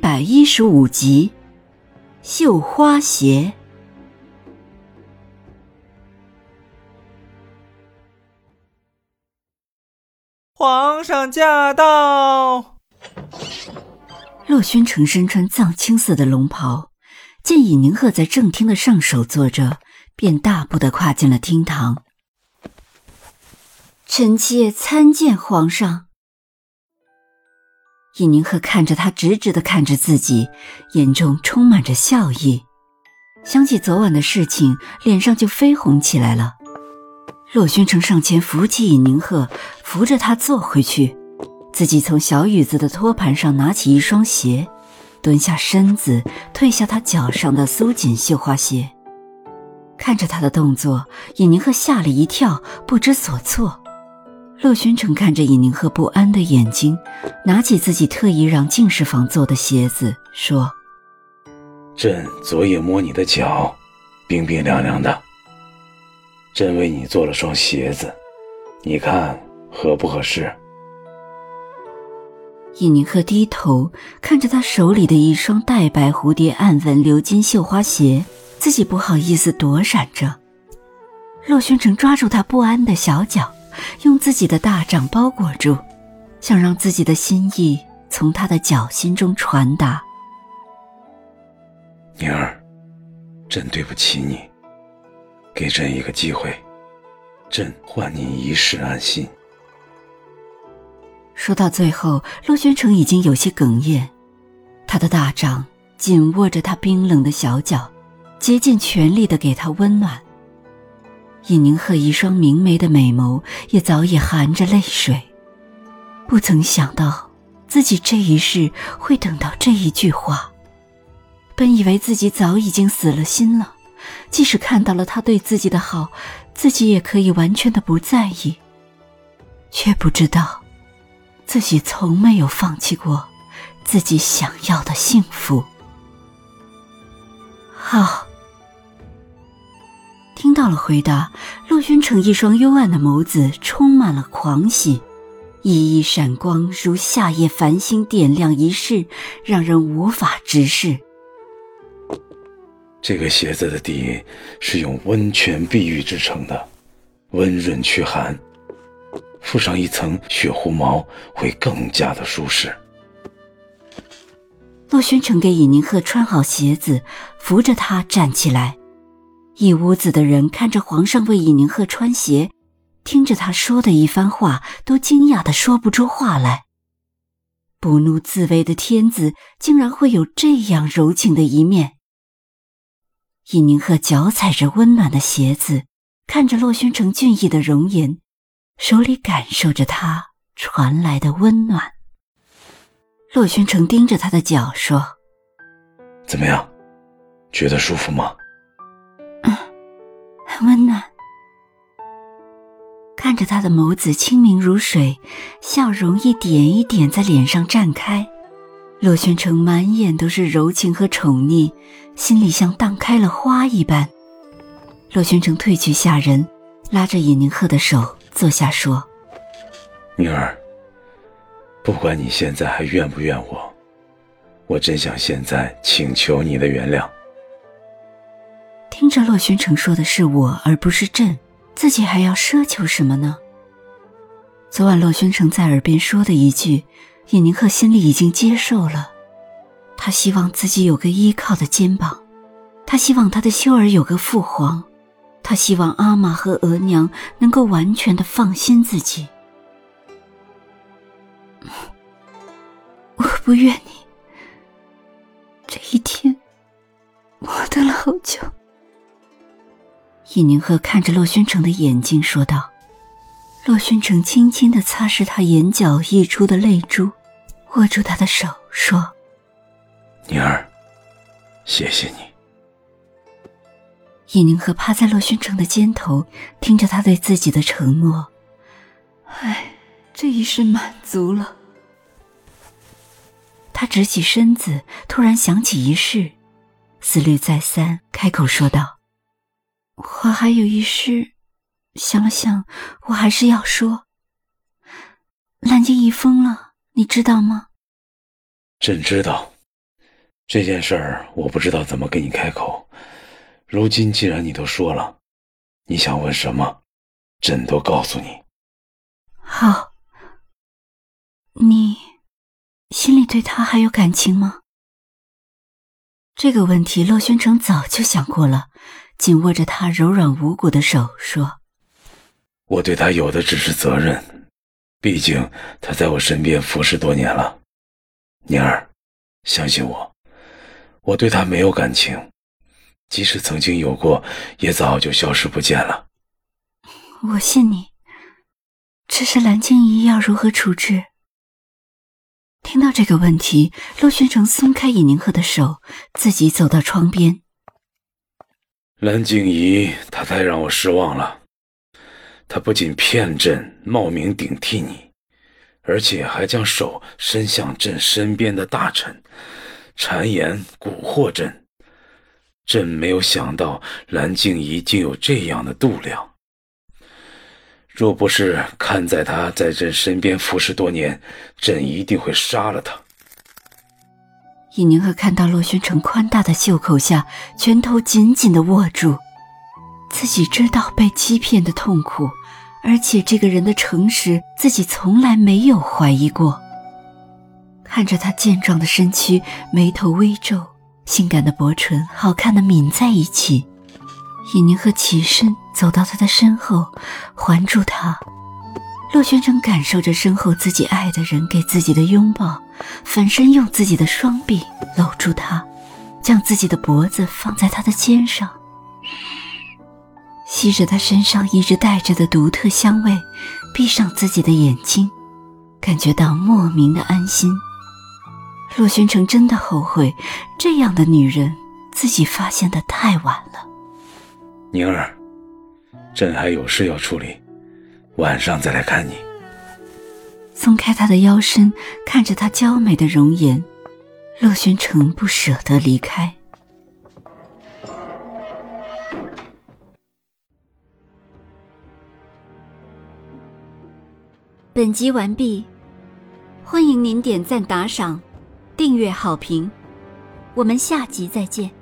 百一十五集，绣花鞋。皇上驾到！洛宣城身穿藏青色的龙袍，见尹宁鹤在正厅的上首坐着，便大步的跨进了厅堂。臣妾参见皇上。尹宁鹤看着他，直直的看着自己，眼中充满着笑意。想起昨晚的事情，脸上就绯红起来了。洛宣城上前扶起尹宁鹤，扶着他坐回去，自己从小雨子的托盘上拿起一双鞋，蹲下身子，褪下他脚上的苏锦绣花鞋。看着他的动作，尹宁鹤吓了一跳，不知所措。洛宣城看着尹宁鹤不安的眼睛，拿起自己特意让进士房做的鞋子，说：“朕昨夜摸你的脚，冰冰凉凉的。朕为你做了双鞋子，你看合不合适？”尹宁鹤低头看着他手里的一双带白蝴蝶暗纹鎏金绣花鞋，自己不好意思躲闪着。洛宣城抓住他不安的小脚。用自己的大掌包裹住，想让自己的心意从他的脚心中传达。宁儿，朕对不起你，给朕一个机会，朕换你一世安心。说到最后，陆宣城已经有些哽咽，他的大掌紧握着他冰冷的小脚，竭尽全力的给他温暖。尹宁鹤一双明媚的美眸也早已含着泪水，不曾想到自己这一世会等到这一句话。本以为自己早已经死了心了，即使看到了他对自己的好，自己也可以完全的不在意，却不知道自己从没有放弃过自己想要的幸福。好。听到了回答，陆宣城一双幽暗的眸子充满了狂喜，熠熠闪光，如夏夜繁星点亮一世，让人无法直视。这个鞋子的底是用温泉碧玉制成的，温润驱寒，附上一层雪狐毛会更加的舒适。洛轩城给尹宁鹤穿好鞋子，扶着他站起来。一屋子的人看着皇上为尹宁鹤穿鞋，听着他说的一番话，都惊讶的说不出话来。不怒自威的天子竟然会有这样柔情的一面。尹宁鹤脚踩着温暖的鞋子，看着洛宣城俊逸的容颜，手里感受着他传来的温暖。洛宣城盯着他的脚说：“怎么样，觉得舒服吗？”温暖，看着他的眸子清明如水，笑容一点一点在脸上绽开，洛宣城满眼都是柔情和宠溺，心里像荡开了花一般。洛宣城褪去下人，拉着尹宁鹤的手坐下说：“宁儿，不管你现在还怨不怨我，我真想现在请求你的原谅。”听着，洛宣城说的是我，而不是朕，自己还要奢求什么呢？昨晚洛宣城在耳边说的一句，尹宁鹤心里已经接受了。他希望自己有个依靠的肩膀，他希望他的修儿有个父皇，他希望阿玛和额娘能够完全的放心自己。我不怨你，这一天，我等了好久。尹宁鹤看着洛宣城的眼睛，说道：“洛宣城轻轻的擦拭他眼角溢出的泪珠，握住他的手说：‘宁儿，谢谢你。尹宁鹤趴在洛宣城的肩头，听着他对自己的承诺。唉，这一世满足了。他直起身子，突然想起一事，思虑再三，开口说道：“我还有一事，想了想，我还是要说。蓝静怡疯了，你知道吗？”“朕知道。这件事儿，我不知道怎么跟你开口。”如今既然你都说了，你想问什么，朕都告诉你。好，你心里对他还有感情吗？这个问题，洛宣城早就想过了，紧握着他柔软无骨的手说：“我对他有的只是责任，毕竟他在我身边服侍多年了。宁儿，相信我，我对他没有感情。”即使曾经有过，也早就消失不见了。我信你，只是蓝静怡要如何处置？听到这个问题，陆宣城松开尹宁鹤的手，自己走到窗边。蓝静怡，她太让我失望了。她不仅骗朕，冒名顶替你，而且还将手伸向朕身边的大臣，谗言蛊惑朕。朕没有想到蓝静怡竟有这样的度量。若不是看在她在朕身边服侍多年，朕一定会杀了她。尹宁鹤看到洛宣城宽大的袖口下拳头紧紧的握住，自己知道被欺骗的痛苦，而且这个人的诚实，自己从来没有怀疑过。看着他健壮的身躯，眉头微皱。性感的薄唇，好看的抿在一起。尹宁鹤起身走到他的身后，环住他。洛宣城感受着身后自己爱的人给自己的拥抱，反身用自己的双臂搂住他，将自己的脖子放在他的肩上，吸着他身上一直带着的独特香味，闭上自己的眼睛，感觉到莫名的安心。洛宣城真的后悔，这样的女人自己发现的太晚了。宁儿，朕还有事要处理，晚上再来看你。松开她的腰身，看着她娇美的容颜，洛宣城不舍得离开。本集完毕，欢迎您点赞打赏。订阅好评，我们下集再见。